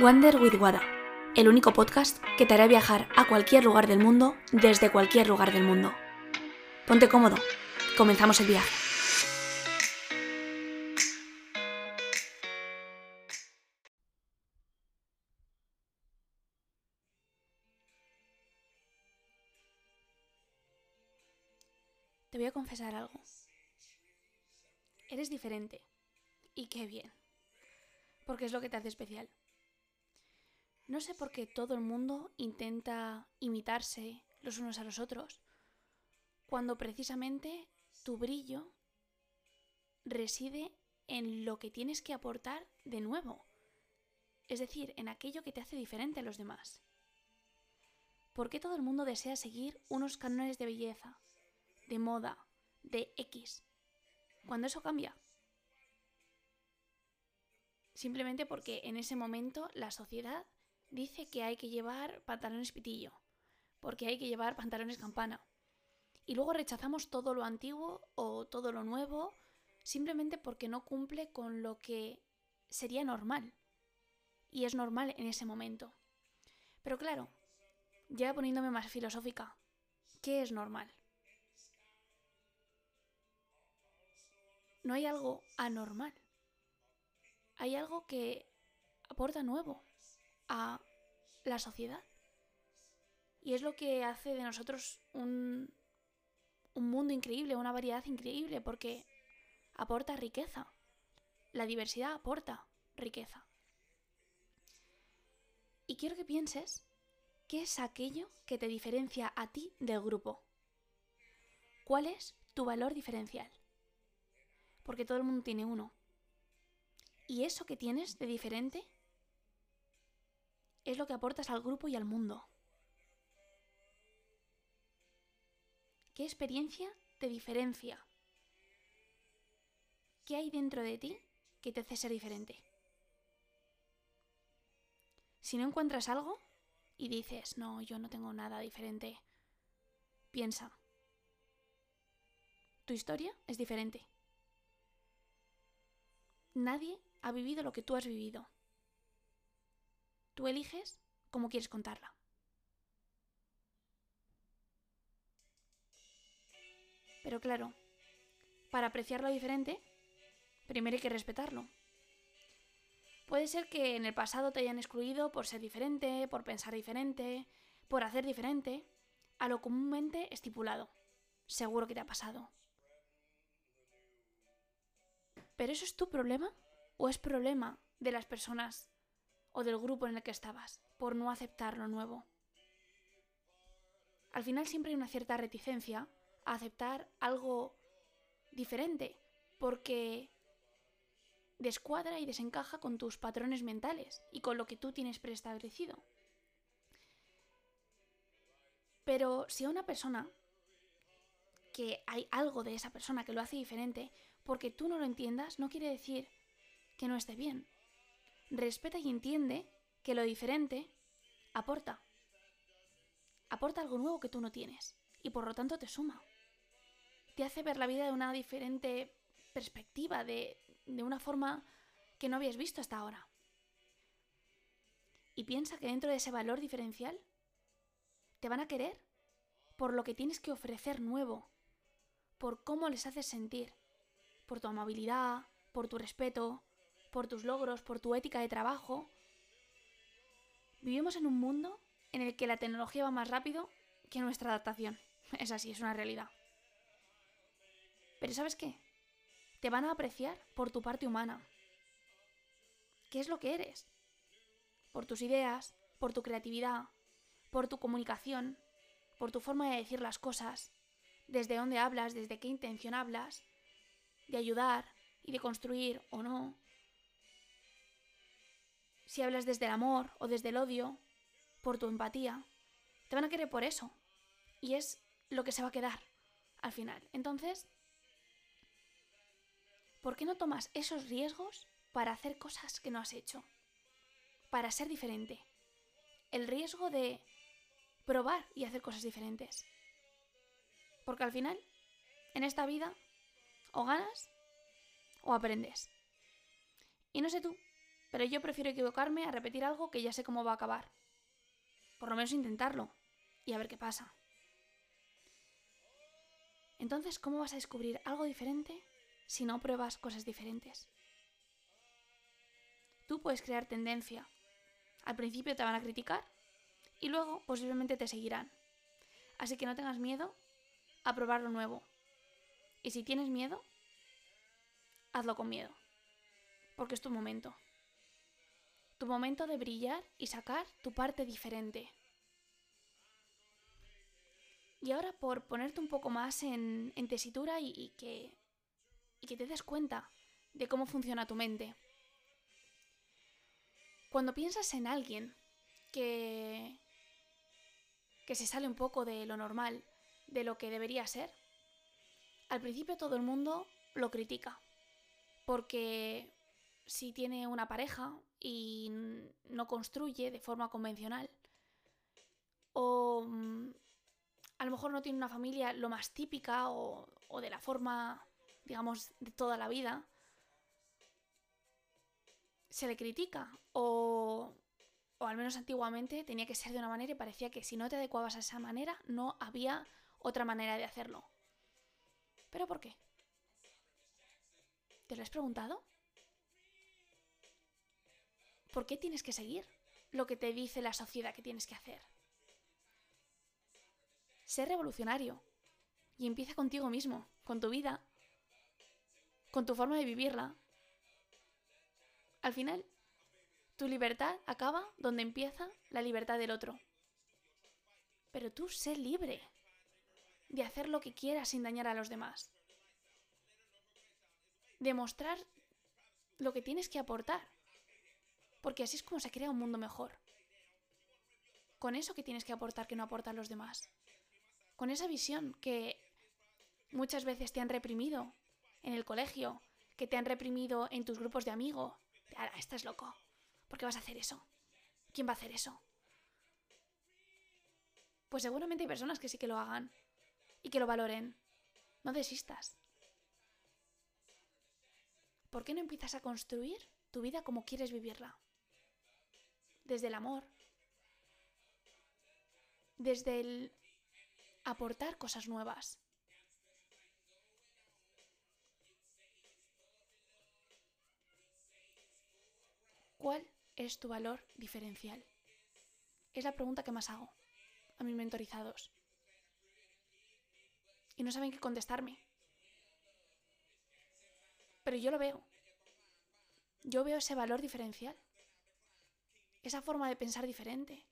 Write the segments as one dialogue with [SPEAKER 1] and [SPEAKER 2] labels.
[SPEAKER 1] Wander with Wada, el único podcast que te hará viajar a cualquier lugar del mundo desde cualquier lugar del mundo. Ponte cómodo, comenzamos el viaje. Te voy a confesar algo. Eres diferente. Y qué bien. Porque es lo que te hace especial. No sé por qué todo el mundo intenta imitarse los unos a los otros, cuando precisamente tu brillo reside en lo que tienes que aportar de nuevo, es decir, en aquello que te hace diferente a los demás. ¿Por qué todo el mundo desea seguir unos cánones de belleza, de moda, de X, cuando eso cambia? Simplemente porque en ese momento la sociedad dice que hay que llevar pantalones pitillo, porque hay que llevar pantalones campana. Y luego rechazamos todo lo antiguo o todo lo nuevo simplemente porque no cumple con lo que sería normal. Y es normal en ese momento. Pero claro, ya poniéndome más filosófica, ¿qué es normal? No hay algo anormal. Hay algo que aporta nuevo a la sociedad. Y es lo que hace de nosotros un, un mundo increíble, una variedad increíble, porque aporta riqueza. La diversidad aporta riqueza. Y quiero que pienses qué es aquello que te diferencia a ti del grupo. ¿Cuál es tu valor diferencial? Porque todo el mundo tiene uno. Y eso que tienes de diferente es lo que aportas al grupo y al mundo. ¿Qué experiencia te diferencia? ¿Qué hay dentro de ti que te hace ser diferente? Si no encuentras algo y dices, no, yo no tengo nada diferente, piensa, tu historia es diferente. Nadie ha vivido lo que tú has vivido. Tú eliges cómo quieres contarla. Pero claro, para apreciar lo diferente, primero hay que respetarlo. Puede ser que en el pasado te hayan excluido por ser diferente, por pensar diferente, por hacer diferente, a lo comúnmente estipulado. Seguro que te ha pasado. ¿Pero eso es tu problema? ¿O es problema de las personas o del grupo en el que estabas, por no aceptar lo nuevo. Al final siempre hay una cierta reticencia a aceptar algo diferente, porque descuadra y desencaja con tus patrones mentales y con lo que tú tienes preestablecido. Pero si a una persona que hay algo de esa persona que lo hace diferente, porque tú no lo entiendas, no quiere decir que no esté bien respeta y entiende que lo diferente aporta. Aporta algo nuevo que tú no tienes y por lo tanto te suma. Te hace ver la vida de una diferente perspectiva, de, de una forma que no habías visto hasta ahora. Y piensa que dentro de ese valor diferencial te van a querer por lo que tienes que ofrecer nuevo, por cómo les haces sentir, por tu amabilidad, por tu respeto, por tus logros, por tu ética de trabajo. Vivimos en un mundo en el que la tecnología va más rápido que nuestra adaptación. Es así, es una realidad. Pero ¿sabes qué? Te van a apreciar por tu parte humana. ¿Qué es lo que eres? Por tus ideas, por tu creatividad, por tu comunicación, por tu forma de decir las cosas, desde dónde hablas, desde qué intención hablas, de ayudar y de construir o no, si hablas desde el amor o desde el odio, por tu empatía, te van a querer por eso. Y es lo que se va a quedar al final. Entonces, ¿por qué no tomas esos riesgos para hacer cosas que no has hecho? Para ser diferente. El riesgo de probar y hacer cosas diferentes. Porque al final, en esta vida, o ganas o aprendes. Y no sé tú, pero yo prefiero equivocarme a repetir algo que ya sé cómo va a acabar. Por lo menos intentarlo y a ver qué pasa. Entonces, ¿cómo vas a descubrir algo diferente si no pruebas cosas diferentes? Tú puedes crear tendencia. Al principio te van a criticar y luego posiblemente te seguirán. Así que no tengas miedo a probar lo nuevo. Y si tienes miedo, hazlo con miedo. Porque es tu momento. Tu momento de brillar y sacar tu parte diferente. Y ahora por ponerte un poco más en, tesitura y, que, y que te des cuenta de cómo funciona tu mente. Cuando piensas en alguien que, que se sale un poco de lo normal, de lo que debería ser, al principio todo el mundo lo critica. Porque si tiene una pareja y no construye de forma convencional, o mm, a lo mejor no tiene una familia lo más típica o, de la forma, digamos, de toda la vida, se le critica. O, o al menos antiguamente tenía que ser de una manera y parecía que si no te adecuabas a esa manera no había otra manera de hacerlo. ¿Pero por qué? ¿Te lo has preguntado? ¿Por qué tienes que seguir lo que te dice la sociedad que tienes que hacer? Sé revolucionario. Y empieza contigo mismo, con tu vida, con tu forma de vivirla. Al final, tu libertad acaba donde empieza la libertad del otro. Pero tú sé libre de hacer lo que quieras sin dañar a los demás. Demostrar lo que tienes que aportar. Porque así es como se crea un mundo mejor. Con eso que tienes que aportar que no aportan los demás con esa visión que muchas veces te han reprimido en el colegio, que te han reprimido en tus grupos de amigos. Ahora, estás loco. ¿Por qué vas a hacer eso? ¿Quién va a hacer eso? Pues seguramente hay personas que sí que lo hagan y que lo valoren. No desistas. ¿Por qué no empiezas a construir tu vida como quieres vivirla? Desde el amor, desde el aportar cosas nuevas. ¿Cuál es tu valor diferencial? Es la pregunta que más hago a mis mentorizados. Y no saben qué contestarme. Pero yo lo veo. Yo veo ese valor diferencial. Esa forma de pensar diferente.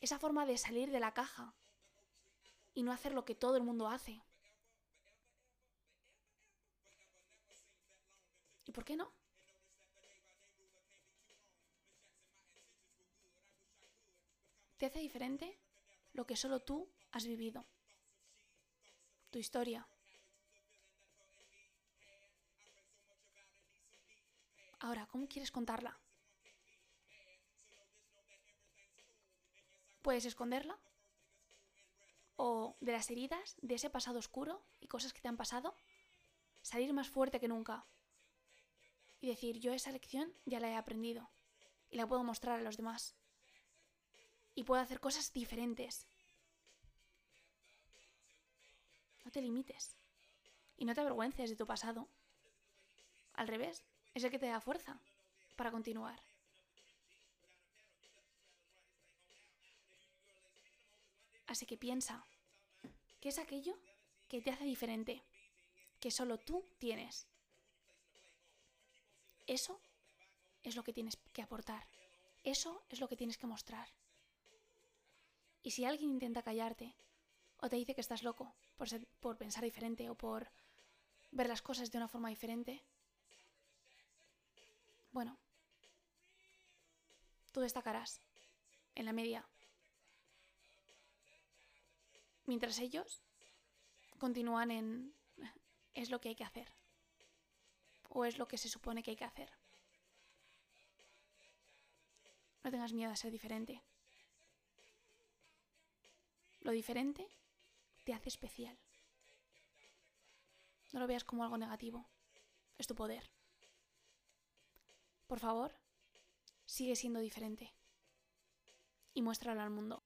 [SPEAKER 1] Esa forma de salir de la caja y no hacer lo que todo el mundo hace. ¿Y por qué no? Te hace diferente lo que solo tú has vivido. Tu historia. Ahora, ¿cómo quieres contarla? ¿Puedes esconderla? o de las heridas, de ese pasado oscuro y cosas que te han pasado, salir más fuerte que nunca y decir, yo esa lección ya la he aprendido y la puedo mostrar a los demás y puedo hacer cosas diferentes. No te limites y no te avergüences de tu pasado. Al revés, es el que te da fuerza para continuar. Así que piensa, ¿qué es aquello que te hace diferente? Que solo tú tienes. Eso es lo que tienes que aportar. Eso es lo que tienes que mostrar. Y si alguien intenta callarte o te dice que estás loco por, por pensar diferente o por ver las cosas de una forma diferente, bueno, tú destacarás en la media mientras ellos continúan en es lo que hay que hacer o es lo que se supone que hay que hacer. No tengas miedo a ser diferente. Lo diferente te hace especial. No lo veas como algo negativo. Es tu poder. Por favor, sigue siendo diferente. Y muéstralo al mundo.